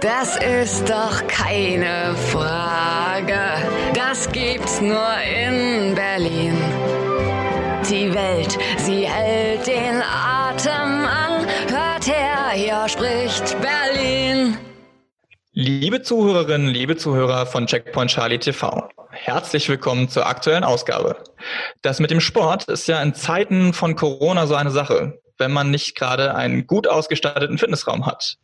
Das ist doch keine Frage. Das gibt's nur in Berlin. Die Welt, sie hält den Atem an. Hört her, hier spricht Berlin. Liebe Zuhörerinnen, liebe Zuhörer von Checkpoint Charlie TV, herzlich willkommen zur aktuellen Ausgabe. Das mit dem Sport ist ja in Zeiten von Corona so eine Sache, wenn man nicht gerade einen gut ausgestatteten Fitnessraum hat.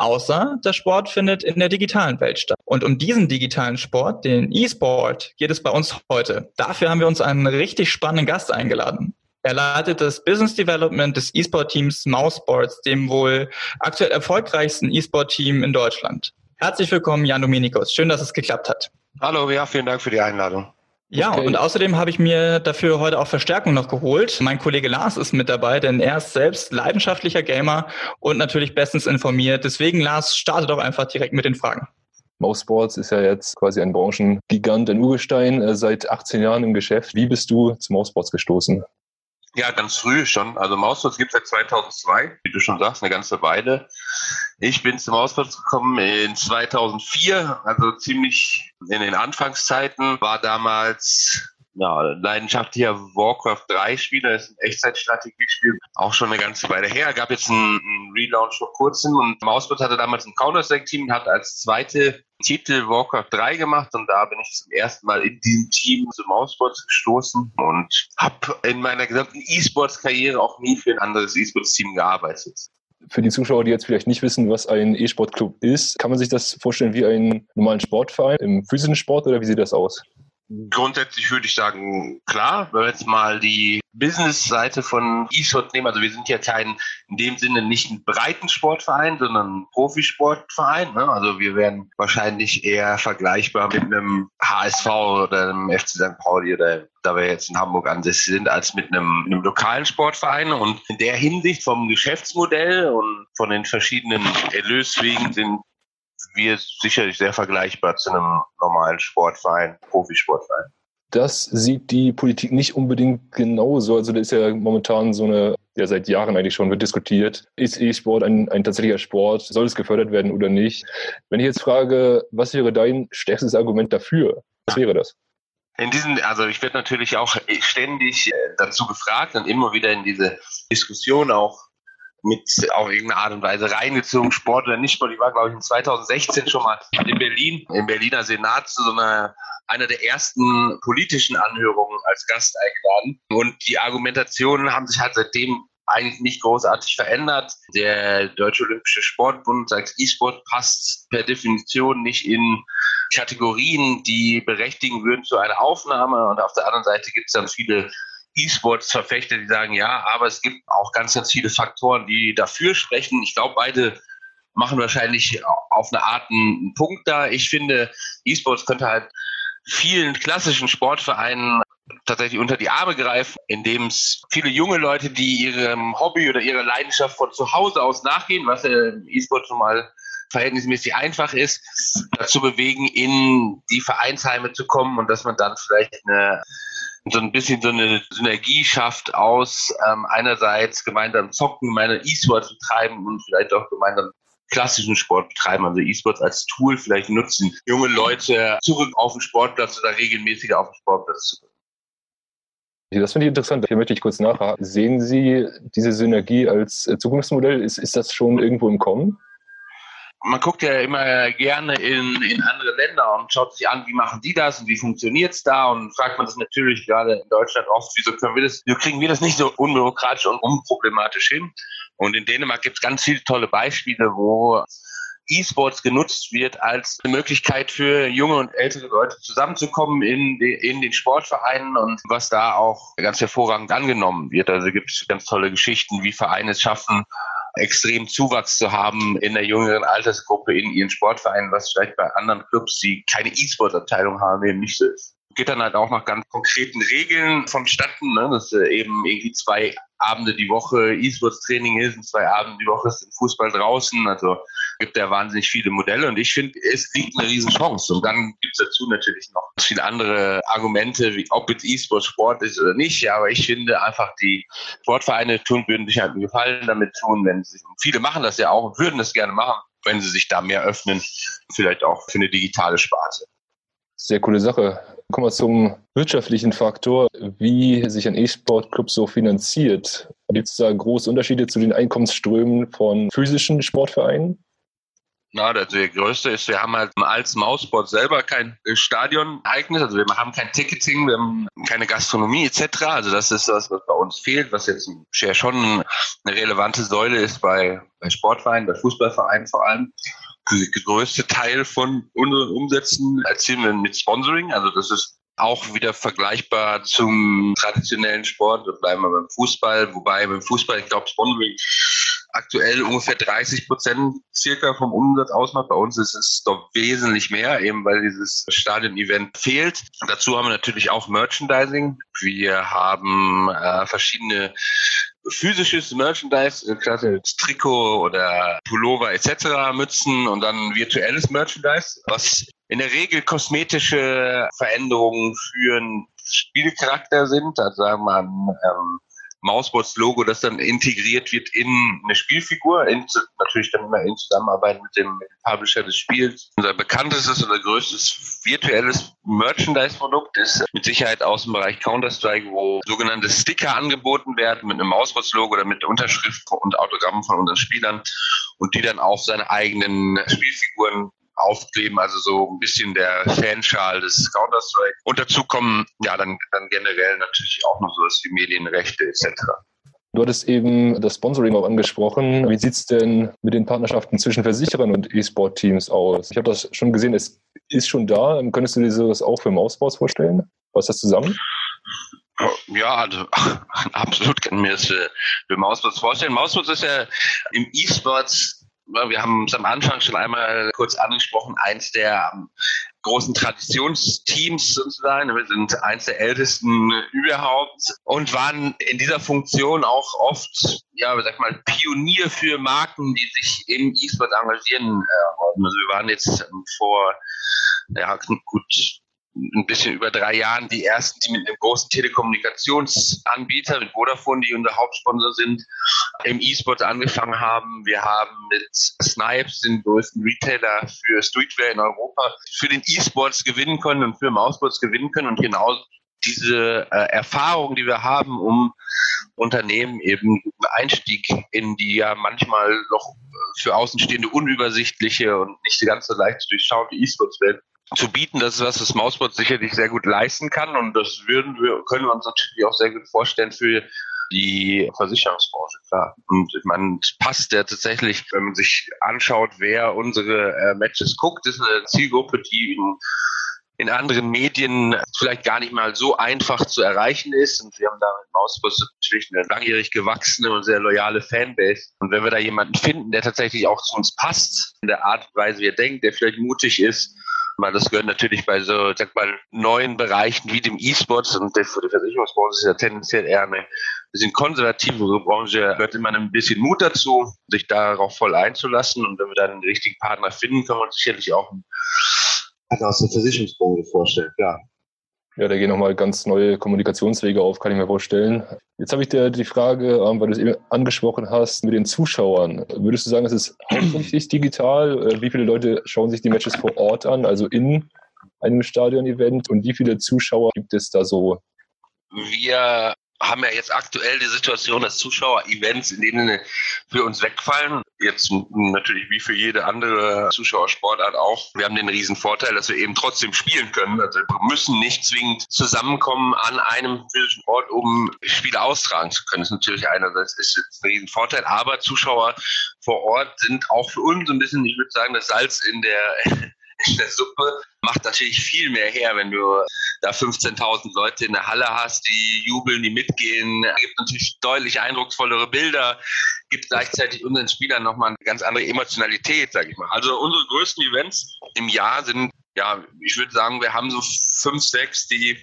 Außer der Sport findet in der digitalen Welt statt. Und um diesen digitalen Sport, den E-Sport, geht es bei uns heute. Dafür haben wir uns einen richtig spannenden Gast eingeladen. Er leitet das Business Development des E-Sport-Teams Mousesports, dem wohl aktuell erfolgreichsten E-Sport-Team in Deutschland. Herzlich willkommen, Jan Dominikus. Schön, dass es geklappt hat. Hallo, ja, vielen Dank für die Einladung. Ja, okay. und außerdem habe ich mir dafür heute auch Verstärkung noch geholt. Mein Kollege Lars ist mit dabei, denn er ist selbst leidenschaftlicher Gamer und natürlich bestens informiert. Deswegen, Lars, starte doch einfach direkt mit den Fragen. Mouse Sports ist ja jetzt quasi ein Branchengigant, ein Urgestein, äh, seit 18 Jahren im Geschäft. Wie bist du zu Mouse Sports gestoßen? Ja, ganz früh schon. Also Mausplatz gibt es seit 2002, wie du schon sagst, eine ganze Weile. Ich bin zum Mausplatz gekommen in 2004, also ziemlich in den Anfangszeiten, war damals ja, leidenschaftlicher Warcraft 3 Spieler, ist ein Echtzeitstrategiespiel, auch schon eine ganze Weile her. Gab jetzt einen, einen Relaunch vor kurzem und Mausplatz hatte damals ein Counter-Strike-Team und hat als zweite Titel Warcraft 3 gemacht und da bin ich zum ersten Mal in diesem Team zu Mausports gestoßen und habe in meiner gesamten E-Sports-Karriere auch nie für ein anderes E-Sports-Team gearbeitet. Für die Zuschauer, die jetzt vielleicht nicht wissen, was ein E-Sport-Club ist, kann man sich das vorstellen wie einen normalen Sportverein im physischen Sport oder wie sieht das aus? Grundsätzlich würde ich sagen, klar, wenn wir jetzt mal die Business-Seite von eSport nehmen, also wir sind ja kein, in dem Sinne nicht ein breiten Sportverein, sondern ein Profisportverein. Ne? Also wir wären wahrscheinlich eher vergleichbar mit einem HSV oder einem FC St. Pauli oder da wir jetzt in Hamburg ansässig sind, als mit einem, einem lokalen Sportverein. Und in der Hinsicht vom Geschäftsmodell und von den verschiedenen Erlöswegen sind wir sicherlich sehr vergleichbar zu einem normalen Sportverein, Profisportverein. Das sieht die Politik nicht unbedingt genauso. Also da ist ja momentan so eine, ja seit Jahren eigentlich schon wird diskutiert, ist E-Sport ein, ein tatsächlicher Sport? Soll es gefördert werden oder nicht? Wenn ich jetzt frage, was wäre dein stärkstes Argument dafür? Was wäre das? In diesen, also ich werde natürlich auch ständig äh, dazu gefragt und immer wieder in diese Diskussion auch mit auf irgendeine Art und Weise reingezogen, Sport oder nicht Sport. Ich war, glaube ich, in 2016 schon mal in Berlin, im Berliner Senat zu so einer einer der ersten politischen Anhörungen als Gast eingeladen. Und die Argumentationen haben sich halt seitdem eigentlich nicht großartig verändert. Der Deutsche Olympische Sportbund sagt, E-Sport passt per Definition nicht in Kategorien, die berechtigen würden zu einer Aufnahme. Und auf der anderen Seite gibt es dann viele E-Sports-Verfechter, die sagen, ja, aber es gibt auch ganz, ganz viele Faktoren, die dafür sprechen. Ich glaube, beide machen wahrscheinlich auf eine Art einen Punkt da. Ich finde, E-Sports könnte halt vielen klassischen Sportvereinen tatsächlich unter die Arme greifen, indem es viele junge Leute, die ihrem Hobby oder ihrer Leidenschaft von zu Hause aus nachgehen, was im E-Sport schon mal verhältnismäßig einfach ist, dazu bewegen, in die Vereinsheime zu kommen und dass man dann vielleicht eine so ein bisschen so eine Synergie schafft aus ähm, einerseits gemeinsam zocken, gemeinsam E-Sports betreiben und vielleicht auch gemeinsam klassischen Sport betreiben, also E-Sports als Tool vielleicht nutzen, junge Leute zurück auf den Sportplatz oder regelmäßiger auf den Sportplatz zu bringen. Das finde ich interessant. Hier möchte ich kurz nachhaken. Sehen Sie diese Synergie als Zukunftsmodell? Ist, ist das schon irgendwo im Kommen? Man guckt ja immer gerne in, in andere Länder und schaut sich an, wie machen die das und wie funktioniert es da und fragt man das natürlich gerade in Deutschland oft, wieso können wir das, wieso kriegen wir das nicht so unbürokratisch und unproblematisch hin? Und in Dänemark gibt es ganz viele tolle Beispiele, wo E-Sports genutzt wird als eine Möglichkeit für junge und ältere Leute zusammenzukommen in, de, in den Sportvereinen und was da auch ganz hervorragend angenommen wird. Also gibt es ganz tolle Geschichten, wie Vereine es schaffen, extrem Zuwachs zu haben in der jüngeren Altersgruppe in ihren Sportvereinen, was vielleicht bei anderen Clubs, die keine E-Sport-Abteilung haben, eben nicht so ist. Geht dann halt auch nach ganz konkreten Regeln vonstatten, ne? dass äh, eben irgendwie zwei Abende die Woche E-Sports-Training ist und zwei Abende die Woche ist Fußball draußen. Also gibt ja wahnsinnig viele Modelle und ich finde, es liegt eine riesen Chance. Und dann gibt es dazu natürlich noch viele andere Argumente, wie ob jetzt E-Sport Sport ist oder nicht. Ja, aber ich finde einfach, die Sportvereine tun, würden sich halt einen Gefallen damit tun, wenn sie, viele machen das ja auch und würden das gerne machen, wenn sie sich da mehr öffnen, vielleicht auch für eine digitale Sparte. Sehr coole Sache. Kommen wir zum wirtschaftlichen Faktor, wie sich ein E-Sport-Club so finanziert. Gibt es da große Unterschiede zu den Einkommensströmen von physischen Sportvereinen? Na, der, der größte ist, wir haben halt als Mausport selber kein Stadion-Ereignis, also wir haben kein Ticketing, wir haben keine Gastronomie etc. Also das ist das, was bei uns fehlt, was jetzt schon eine relevante Säule ist bei, bei Sportvereinen, bei Fußballvereinen vor allem. Größte Teil von unseren Umsätzen erzielen wir mit Sponsoring, also das ist auch wieder vergleichbar zum traditionellen Sport. Wir bleiben wir beim Fußball, wobei beim Fußball, ich glaube, Sponsoring aktuell ungefähr 30 Prozent circa vom Umsatz ausmacht. Bei uns ist es doch wesentlich mehr, eben weil dieses Stadion-Event fehlt. Dazu haben wir natürlich auch Merchandising. Wir haben äh, verschiedene physisches Merchandise, klasse Trikot oder Pullover etc., Mützen und dann virtuelles Merchandise, was in der Regel kosmetische Veränderungen für einen Spielcharakter sind. Also sagen wir mal, ähm, Mausbots-Logo, das dann integriert wird in eine Spielfigur, in, natürlich dann immer in Zusammenarbeit mit dem, Publisher des Spiels. Unser bekanntestes oder größtes virtuelles Merchandise-Produkt ist mit Sicherheit aus dem Bereich Counter-Strike, wo sogenannte Sticker angeboten werden mit einem Mausbots-Logo oder mit Unterschrift und Autogrammen von unseren Spielern und die dann auf seine eigenen Spielfiguren aufkleben, also so ein bisschen der Fanschal des Counter-Strike. Und dazu kommen ja dann, dann generell natürlich auch noch sowas wie Medienrechte etc. Du hattest eben das Sponsoring auch angesprochen. Wie sieht es denn mit den Partnerschaften zwischen Versicherern und E-Sport-Teams aus? Ich habe das schon gesehen, es ist schon da. Könntest du dir das auch für Mausbots vorstellen? Was das zusammen? Ja, also absolut kann mir das für, für Mausbots vorstellen. Mausbots ist ja im E-Sports wir haben es am Anfang schon einmal kurz angesprochen, eins der großen Traditionsteams sozusagen. Wir sind eins der ältesten überhaupt und waren in dieser Funktion auch oft, ja, sag mal, Pionier für Marken, die sich im E-Sport engagieren. Also wir waren jetzt vor ja, gut ein bisschen über drei Jahren die ersten, die mit einem großen Telekommunikationsanbieter, mit Vodafone, die unser Hauptsponsor sind, im E-Sport angefangen haben. Wir haben mit Snipes, den größten Retailer für Streetwear in Europa, für den E-Sports gewinnen können und für Mausports gewinnen können und genau diese äh, Erfahrung, die wir haben, um Unternehmen eben Einstieg in die ja manchmal noch für Außenstehende unübersichtliche und nicht ganz so leicht die E-Sports-Welt zu bieten. Das ist was, das Mausbot sicherlich sehr gut leisten kann und das würden wir, können wir uns natürlich auch sehr gut vorstellen für die Versicherungsbranche, klar. Und meine, passt ja tatsächlich, wenn man sich anschaut, wer unsere äh, Matches guckt, ist eine Zielgruppe, die in, in anderen Medien vielleicht gar nicht mal so einfach zu erreichen ist. Und wir haben da mit Mausbus natürlich eine langjährig gewachsene und sehr loyale Fanbase. Und wenn wir da jemanden finden, der tatsächlich auch zu uns passt, in der Art und Weise, wie er denkt, der vielleicht mutig ist, weil das gehört natürlich bei so, sag mal, neuen Bereichen wie dem E-Sports und der, Versicherungsbranche ist ja tendenziell eher eine bisschen konservativere Branche, gehört immer ein bisschen Mut dazu, sich darauf voll einzulassen. Und wenn wir dann den richtigen Partner finden, kann man sicherlich auch einen aus der Versicherungsbranche vorstellen, klar. Ja, da gehen nochmal ganz neue Kommunikationswege auf, kann ich mir vorstellen. Jetzt habe ich dir die Frage, ähm, weil du es eben angesprochen hast, mit den Zuschauern. Würdest du sagen, es ist hauptsächlich digital? Äh, wie viele Leute schauen sich die Matches vor Ort an, also in einem Stadion-Event? Und wie viele Zuschauer gibt es da so? Wir haben ja jetzt aktuell die Situation, dass Zuschauer-Events, in denen für uns wegfallen, jetzt natürlich wie für jede andere Zuschauersportart auch. Wir haben den riesen Vorteil, dass wir eben trotzdem spielen können. Also wir müssen nicht zwingend zusammenkommen an einem physischen Ort, um Spiele austragen zu können. Das ist natürlich einerseits ist jetzt ein riesen Vorteil, aber Zuschauer vor Ort sind auch für uns ein bisschen, ich würde sagen, das Salz in der in der Suppe macht natürlich viel mehr her, wenn du da 15.000 Leute in der Halle hast, die jubeln, die mitgehen. Gibt natürlich deutlich eindrucksvollere Bilder, gibt gleichzeitig unseren Spielern nochmal eine ganz andere Emotionalität, sag ich mal. Also unsere größten Events im Jahr sind, ja, ich würde sagen, wir haben so fünf, sechs, die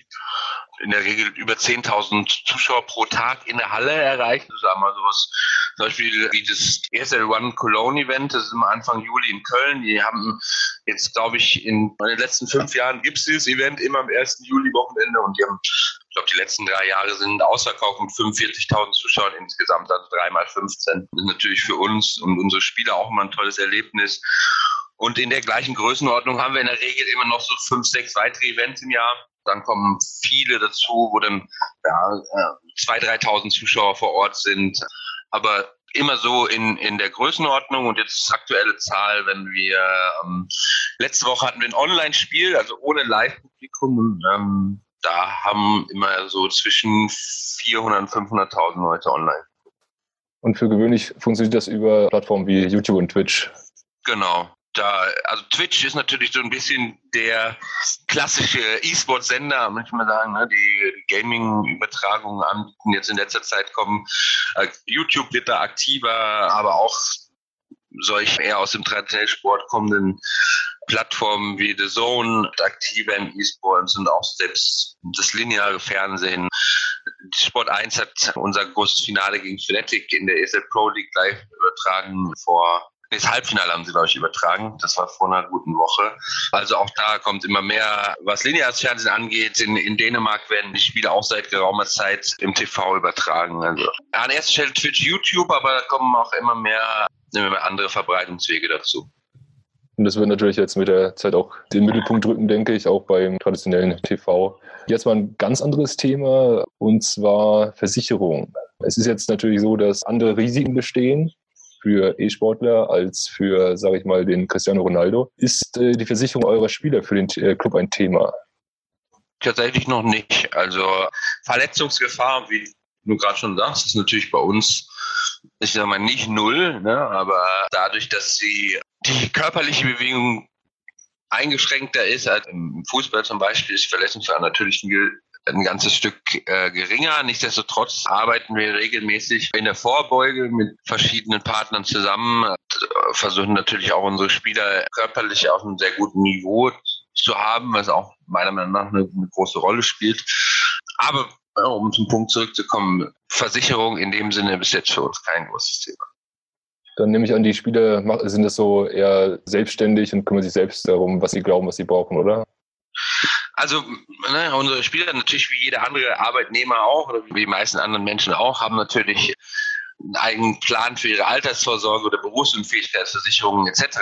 in der Regel über 10.000 Zuschauer pro Tag in der Halle erreicht. Das ist einmal sowas, zum Beispiel wie das ESL One Cologne Event, das ist immer Anfang Juli in Köln. Die haben jetzt, glaube ich, in, den letzten fünf Jahren gibt es dieses Event immer am 1. Juli Wochenende und die haben, ich glaube, die letzten drei Jahre sind ausverkauft mit 45.000 Zuschauern insgesamt, also dreimal 15. Das ist natürlich für uns und unsere Spieler auch immer ein tolles Erlebnis. Und in der gleichen Größenordnung haben wir in der Regel immer noch so fünf, sechs weitere Events im Jahr. Dann kommen viele dazu, wo dann ja, 2.000, äh, 3.000 Zuschauer vor Ort sind. Aber immer so in, in der Größenordnung und jetzt aktuelle Zahl, wenn wir ähm, letzte Woche hatten wir ein Online-Spiel, also ohne Live-Publikum und ähm, da haben immer so zwischen 400 und 500.000 Leute online. Und für gewöhnlich funktioniert das über Plattformen wie YouTube und Twitch. Genau da, also Twitch ist natürlich so ein bisschen der klassische E-Sport-Sender, manchmal sagen, ne, die Gaming-Übertragungen anbieten jetzt in letzter Zeit kommen. Äh, YouTube wird da aktiver, aber auch solche eher aus dem traditionellen Sport kommenden Plattformen wie The Zone aktiver im E-Sport und auch selbst das lineare Fernsehen. Sport 1 hat unser großes Finale gegen Fnatic in der ESL Pro League live übertragen vor das Halbfinale haben sie, glaube ich, übertragen. Das war vor einer guten Woche. Also auch da kommt immer mehr, was lineares Fernsehen angeht. In, in Dänemark werden die Spiele auch seit geraumer Zeit im TV übertragen. Also an erster Stelle Twitch, YouTube, aber da kommen auch immer mehr, immer mehr andere Verbreitungswege dazu. Und das wird natürlich jetzt mit der Zeit auch den Mittelpunkt drücken, denke ich, auch beim traditionellen TV. Jetzt mal ein ganz anderes Thema, und zwar Versicherung. Es ist jetzt natürlich so, dass andere Risiken bestehen, für E-Sportler als für, sage ich mal, den Cristiano Ronaldo. Ist äh, die Versicherung eurer Spieler für den äh, Club ein Thema? Tatsächlich noch nicht. Also Verletzungsgefahr, wie du gerade schon sagst, ist natürlich bei uns, ich sage mal, nicht null, ne? aber dadurch, dass sie die körperliche Bewegung eingeschränkter ist, als im Fußball zum Beispiel, ist Verletzungsgefahr natürlich ein ganzes Stück äh, geringer. Nichtsdestotrotz arbeiten wir regelmäßig in der Vorbeuge mit verschiedenen Partnern zusammen, äh, versuchen natürlich auch unsere Spieler körperlich auf einem sehr guten Niveau zu haben, was auch meiner Meinung nach eine, eine große Rolle spielt. Aber ja, um zum Punkt zurückzukommen, Versicherung in dem Sinne bis jetzt für uns kein großes Thema. Dann nehme ich an, die Spieler sind das so eher selbstständig und kümmern sich selbst darum, was sie glauben, was sie brauchen, oder? Also ne, unsere Spieler natürlich wie jeder andere Arbeitnehmer auch oder wie die meisten anderen Menschen auch haben natürlich einen eigenen Plan für ihre Altersvorsorge oder Berufsunfähigkeitsversicherungen etc.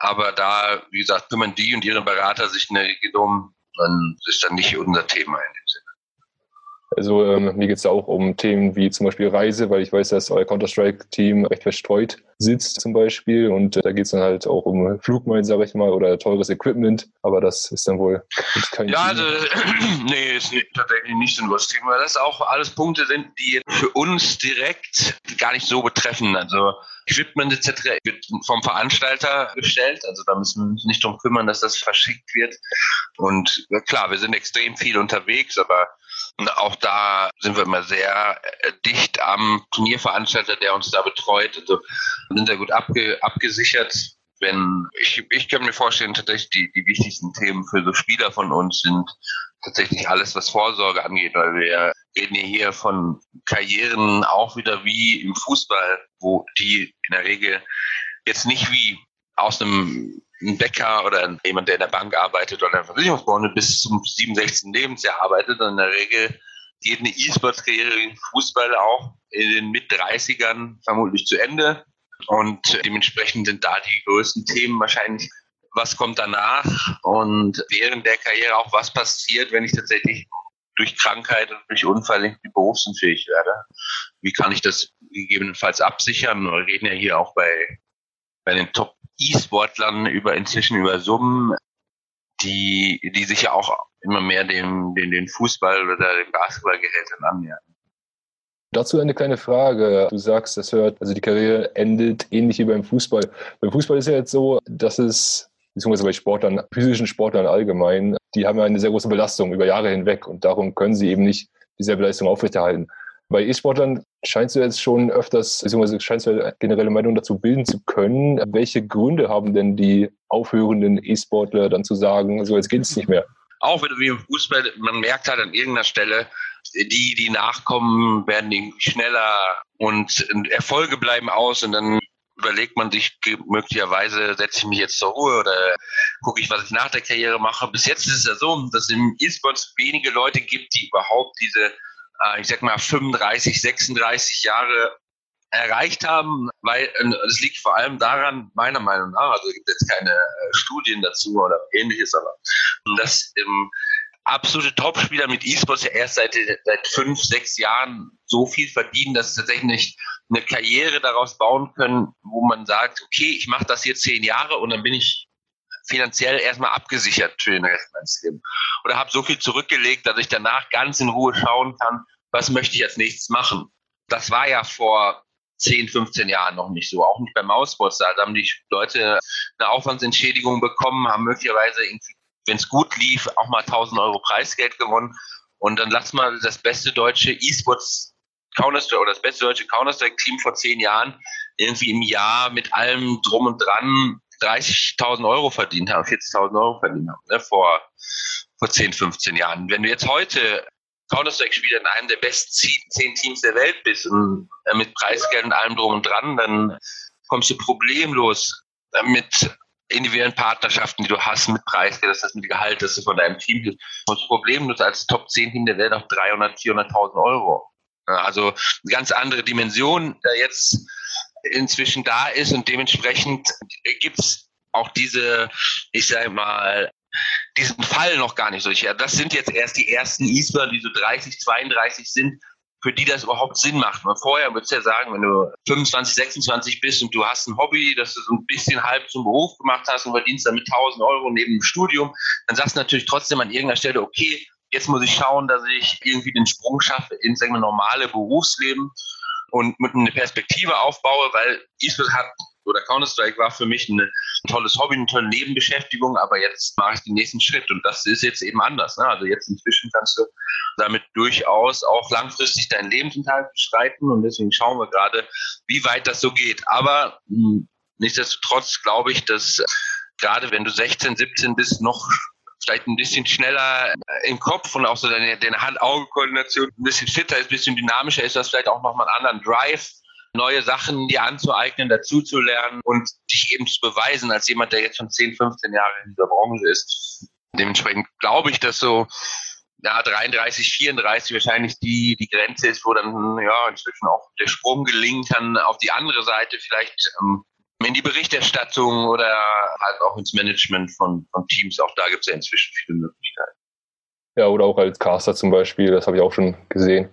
Aber da, wie gesagt, kümmern die und ihre Berater sich in der Regel um, dann ist dann nicht unser Thema in dem Sinne. Also ähm, mir geht es auch um Themen wie zum Beispiel Reise, weil ich weiß, dass euer Counter-Strike-Team recht verstreut sitzt zum Beispiel und äh, da geht es dann halt auch um Flugmeilen, sage ich mal, oder teures Equipment, aber das ist dann wohl kein Ja, also nee, ist nicht, tatsächlich nicht so ein großes Thema. Das auch alles Punkte sind, die für uns direkt gar nicht so betreffen. Also Equipment etc. wird vom Veranstalter gestellt. Also da müssen wir uns nicht darum kümmern, dass das verschickt wird. Und klar, wir sind extrem viel unterwegs, aber auch da sind wir immer sehr äh, dicht am Turnierveranstalter, der uns da betreut. Also sind sehr gut abge, abgesichert. Wenn ich, ich kann mir vorstellen, tatsächlich die, die wichtigsten Themen für so Spieler von uns sind tatsächlich alles, was Vorsorge angeht, weil wir reden ja hier von Karrieren auch wieder wie im Fußball, wo die in der Regel jetzt nicht wie aus einem Bäcker oder jemand, der in der Bank arbeitet oder in der Versicherungsbranche bis zum 67. Lebensjahr arbeitet, sondern in der Regel geht eine E-Sports-Karriere im Fußball auch in den Mit-30ern vermutlich zu Ende. Und dementsprechend sind da die größten Themen wahrscheinlich, was kommt danach und während der Karriere auch, was passiert, wenn ich tatsächlich durch Krankheit und durch Unfall berufsunfähig werde. Wie kann ich das gegebenenfalls absichern? Wir reden ja hier auch bei, bei den Top-E-Sportlern über inzwischen über Summen, die, die sich ja auch immer mehr dem, den, den Fußball oder den Basketballgehältern annähern. Dazu eine kleine Frage. Du sagst, das hört, also die Karriere endet ähnlich wie beim Fußball. Beim Fußball ist ja jetzt so, dass es, beziehungsweise bei Sportlern, physischen Sportlern allgemein, die haben ja eine sehr große Belastung über Jahre hinweg und darum können sie eben nicht dieselbe Leistung aufrechterhalten. Bei E-Sportlern scheinst du jetzt schon öfters, beziehungsweise scheinst du eine generelle Meinung dazu bilden zu können. Welche Gründe haben denn die aufhörenden E-Sportler dann zu sagen, so jetzt geht es nicht mehr? auch wie im Fußball, man merkt halt an irgendeiner Stelle, die, die nachkommen, werden irgendwie schneller und Erfolge bleiben aus und dann überlegt man sich möglicherweise, setze ich mich jetzt zur Ruhe oder gucke ich, was ich nach der Karriere mache. Bis jetzt ist es ja so, dass es im E-Sports wenige Leute gibt, die überhaupt diese, ich sag mal, 35, 36 Jahre erreicht haben, weil es liegt vor allem daran, meiner Meinung nach, also es gibt jetzt keine äh, Studien dazu oder ähnliches, aber dass ähm, absolute Topspieler mit E-Sports ja erst seit, seit fünf, sechs Jahren so viel verdienen, dass sie tatsächlich eine Karriere daraus bauen können, wo man sagt, okay, ich mache das jetzt zehn Jahre und dann bin ich finanziell erstmal abgesichert für den Rest meines Lebens. Oder habe so viel zurückgelegt, dass ich danach ganz in Ruhe schauen kann, was möchte ich als nächstes machen. Das war ja vor 10, 15 Jahren noch nicht so. Auch nicht beim Mausbots. Da haben die Leute eine Aufwandsentschädigung bekommen, haben möglicherweise, wenn es gut lief, auch mal 1000 Euro Preisgeld gewonnen. Und dann lass mal das beste deutsche E-Sports Counter-Strike oder das beste deutsche Counter-Strike-Team vor zehn Jahren irgendwie im Jahr mit allem drum und dran 30.000 Euro verdient haben, 40.000 Euro verdient haben, ne, vor, vor 10, 15 Jahren. Wenn du jetzt heute Counter-Strike-Spieler in einem der besten zehn Teams der Welt bist und äh, mit Preisgeld und allem drum und dran, dann kommst du problemlos äh, mit individuellen Partnerschaften, die du hast, mit Preisgeld, das heißt mit Gehalt, das du von deinem Team hast, kommst problemlos als Top 10 Team der Welt auf 300, 400.000 Euro. Also eine ganz andere Dimension da jetzt inzwischen da ist und dementsprechend gibt es auch diese, ich sage mal, diesen Fall noch gar nicht so. Ja, das sind jetzt erst die ersten Isler, die so 30, 32 sind, für die das überhaupt Sinn macht. Weil vorher würdest du ja sagen, wenn du 25, 26 bist und du hast ein Hobby, das du so ein bisschen halb zum Beruf gemacht hast und verdienst damit 1000 Euro neben dem Studium, dann sagst du natürlich trotzdem an irgendeiner Stelle, okay, jetzt muss ich schauen, dass ich irgendwie den Sprung schaffe ins normale Berufsleben und mit einer Perspektive aufbaue, weil E-Sport hat oder Counter-Strike war für mich ein tolles Hobby, eine tolle Nebenbeschäftigung, aber jetzt mache ich den nächsten Schritt und das ist jetzt eben anders. Ne? Also jetzt inzwischen kannst du damit durchaus auch langfristig deinen Lebensunterhalt bestreiten und deswegen schauen wir gerade, wie weit das so geht. Aber mh, hm, nichtsdestotrotz glaube ich, dass gerade wenn du 16, 17 bist, noch vielleicht ein bisschen schneller im Kopf und auch so deine, deine Hand-Auge-Koordination ein bisschen fitter ist, ein bisschen dynamischer ist, das vielleicht auch nochmal einen anderen Drive neue Sachen dir anzueignen, dazu zu lernen und dich eben zu beweisen als jemand, der jetzt schon 10, 15 Jahre in dieser Branche ist. Dementsprechend glaube ich, dass so ja, 33, 34 wahrscheinlich die, die Grenze ist, wo dann ja inzwischen auch der Sprung gelingen kann auf die andere Seite, vielleicht ähm, in die Berichterstattung oder halt auch ins Management von, von Teams. Auch da gibt es ja inzwischen viele Möglichkeiten. Ja, oder auch als Caster zum Beispiel, das habe ich auch schon gesehen.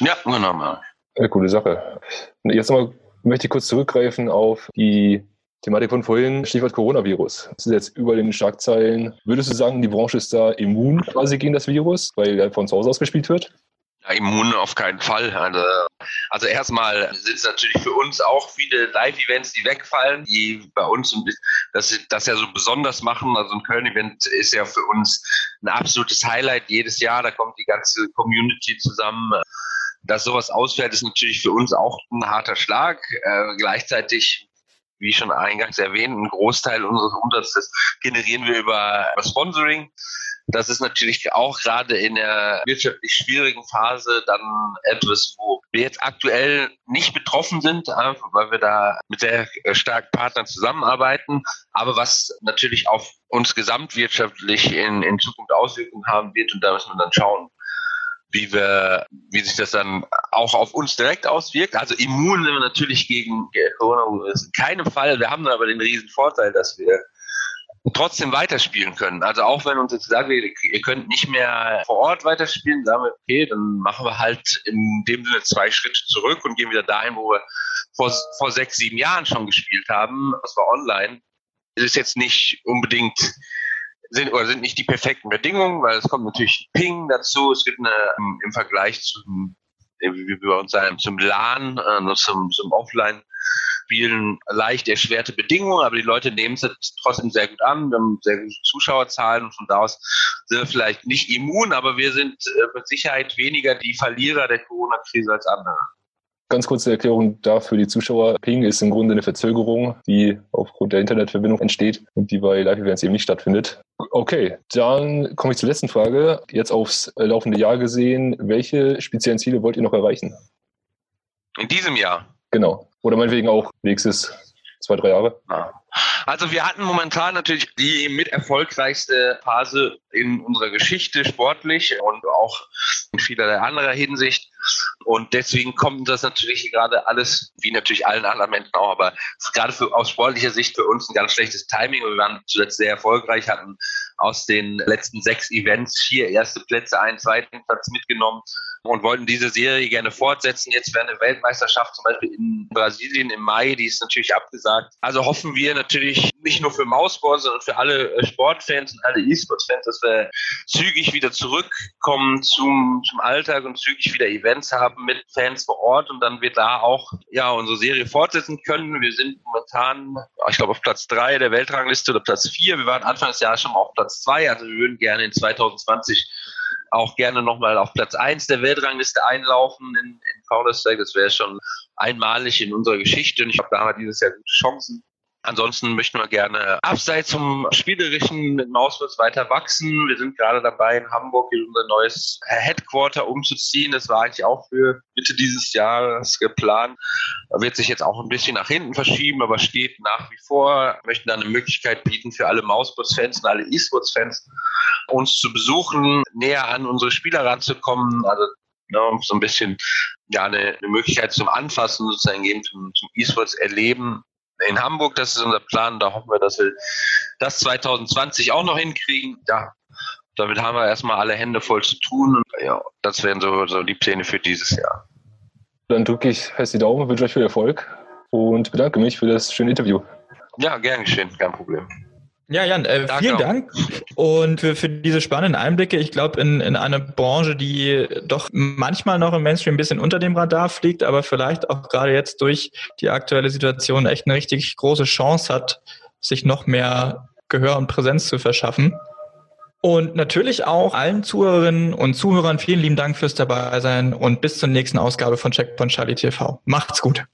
Ja, genau. Eine coole Sache. Und jetzt nochmal möchte ich kurz zurückgreifen auf die Thematik von vorhin, Stichwort Coronavirus. Das ist jetzt über den Schlagzeilen. Würdest du sagen, die Branche ist da immun quasi gegen das Virus, weil er von zu Hause aus gespielt wird? Ja, immun auf keinen Fall. Also, also erstmal sind es natürlich für uns auch viele Live-Events, die wegfallen, die bei uns das, das ja so besonders machen. Also ein Köln-Event ist ja für uns ein absolutes Highlight jedes Jahr. Da kommt die ganze Community zusammen dass sowas ausfällt, ist natürlich für uns auch ein harter Schlag. Äh, gleichzeitig, wie schon eingangs erwähnt, ein Großteil unseres Umsatzes generieren wir über, Sponsoring. Das ist natürlich auch gerade in der wirtschaftlich schwierigen Phase dann etwas, wo wir jetzt aktuell nicht betroffen sind, weil wir da mit sehr starken Partnern zusammenarbeiten, aber was natürlich auf uns gesamtwirtschaftlich in, in Zukunft Auswirkungen haben wird und da müssen wir dann schauen, wie wir, wie sich das dann auch auf uns direkt auswirkt. Also immun sind wir natürlich gegen Corona in keinem Fall. Wir haben aber den riesen Vorteil, dass wir trotzdem weiterspielen können. Also auch wenn uns jetzt sagen, ihr könnt nicht mehr vor Ort weiterspielen, sagen wir, okay, dann machen wir halt in dem Sinne zwei Schritte zurück und gehen wieder dahin, wo wir vor, vor sechs, sieben Jahren schon gespielt haben. Das war online. Es ist jetzt nicht unbedingt sind oder sind nicht die perfekten Bedingungen, weil es kommt natürlich Ping dazu. Es gibt eine ähm, im Vergleich zum, wie wir uns sagen, zum LAN, äh, zum, zum Offline Spielen leicht erschwerte Bedingungen, aber die Leute nehmen es trotzdem sehr gut an. Wir haben sehr gute Zuschauerzahlen und von da aus sind wir vielleicht nicht immun, aber wir sind äh, mit Sicherheit weniger die Verlierer der Corona-Krise als andere. Ganz kurze Erklärung da für die Zuschauer. Ping ist im Grunde eine Verzögerung, die aufgrund der Internetverbindung entsteht und die bei Live-Events eben nicht stattfindet. Okay, dann komme ich zur letzten Frage. Jetzt aufs laufende Jahr gesehen, welche speziellen Ziele wollt ihr noch erreichen? In diesem Jahr? Genau. Oder meinetwegen auch nächstes zwei, drei Jahre? Also wir hatten momentan natürlich die mit erfolgreichste Phase in unserer Geschichte sportlich und auch in vielerlei anderer Hinsicht. Und deswegen kommt das natürlich gerade alles, wie natürlich allen anderen Menschen auch, aber gerade für, aus sportlicher Sicht für uns ein ganz schlechtes Timing. Wir waren zuletzt sehr erfolgreich, hatten aus den letzten sechs Events vier erste Plätze, einen zweiten Platz mitgenommen und wollten diese Serie gerne fortsetzen. Jetzt wäre eine Weltmeisterschaft zum Beispiel in Brasilien im Mai, die ist natürlich abgesagt. Also hoffen wir natürlich nicht nur für Mausball, sondern für alle äh, Sportfans und alle E-Sports-Fans, dass wir zügig wieder zurückkommen zum, zum Alltag und zügig wieder Events haben mit Fans vor Ort und dann wir da auch ja unsere Serie fortsetzen können. Wir sind momentan, ich glaube, auf Platz drei der Weltrangliste oder Platz vier. Wir waren Anfang des Jahres schon auf Platz zwei, also wir würden gerne in 2020 auch gerne nochmal auf Platz 1 der Weltrangliste einlaufen in, in Counter-Strike. Das wäre schon einmalig in unserer Geschichte und ich glaube, da haben wir dieses Jahr gute Chancen. Ansonsten möchten wir gerne abseits zum Spielerischen mit Mauswurz weiter wachsen. Wir sind gerade dabei, in Hamburg in unser neues Headquarter umzuziehen. Das war eigentlich auch für Mitte dieses Jahres geplant. Wird sich jetzt auch ein bisschen nach hinten verschieben, aber steht nach wie vor. Wir möchten dann eine Möglichkeit bieten für alle Mauswurz-Fans und alle E-Sports-Fans, uns zu besuchen, näher an unsere Spieler ranzukommen. Also ne, so ein bisschen ja eine, eine Möglichkeit zum Anfassen sozusagen geben, zum, zum E-Sports erleben in Hamburg. Das ist unser Plan. Da hoffen wir, dass wir das 2020 auch noch hinkriegen. Ja, damit haben wir erstmal alle Hände voll zu tun. Und ja, das wären so, so die Pläne für dieses Jahr. Dann drücke ich fest die Daumen, wünsche euch viel Erfolg und bedanke mich für das schöne Interview. Ja, gern geschehen, kein Problem. Ja, Jan, äh, vielen. Dank und für, für diese spannenden Einblicke. Ich glaube, in, in eine Branche, die doch manchmal noch im Mainstream ein bisschen unter dem Radar fliegt, aber vielleicht auch gerade jetzt durch die aktuelle Situation echt eine richtig große Chance hat, sich noch mehr Gehör und Präsenz zu verschaffen. Und natürlich auch allen Zuhörerinnen und Zuhörern vielen lieben Dank fürs Dabeisein und bis zur nächsten Ausgabe von Checkpoint Charlie TV. Macht's gut.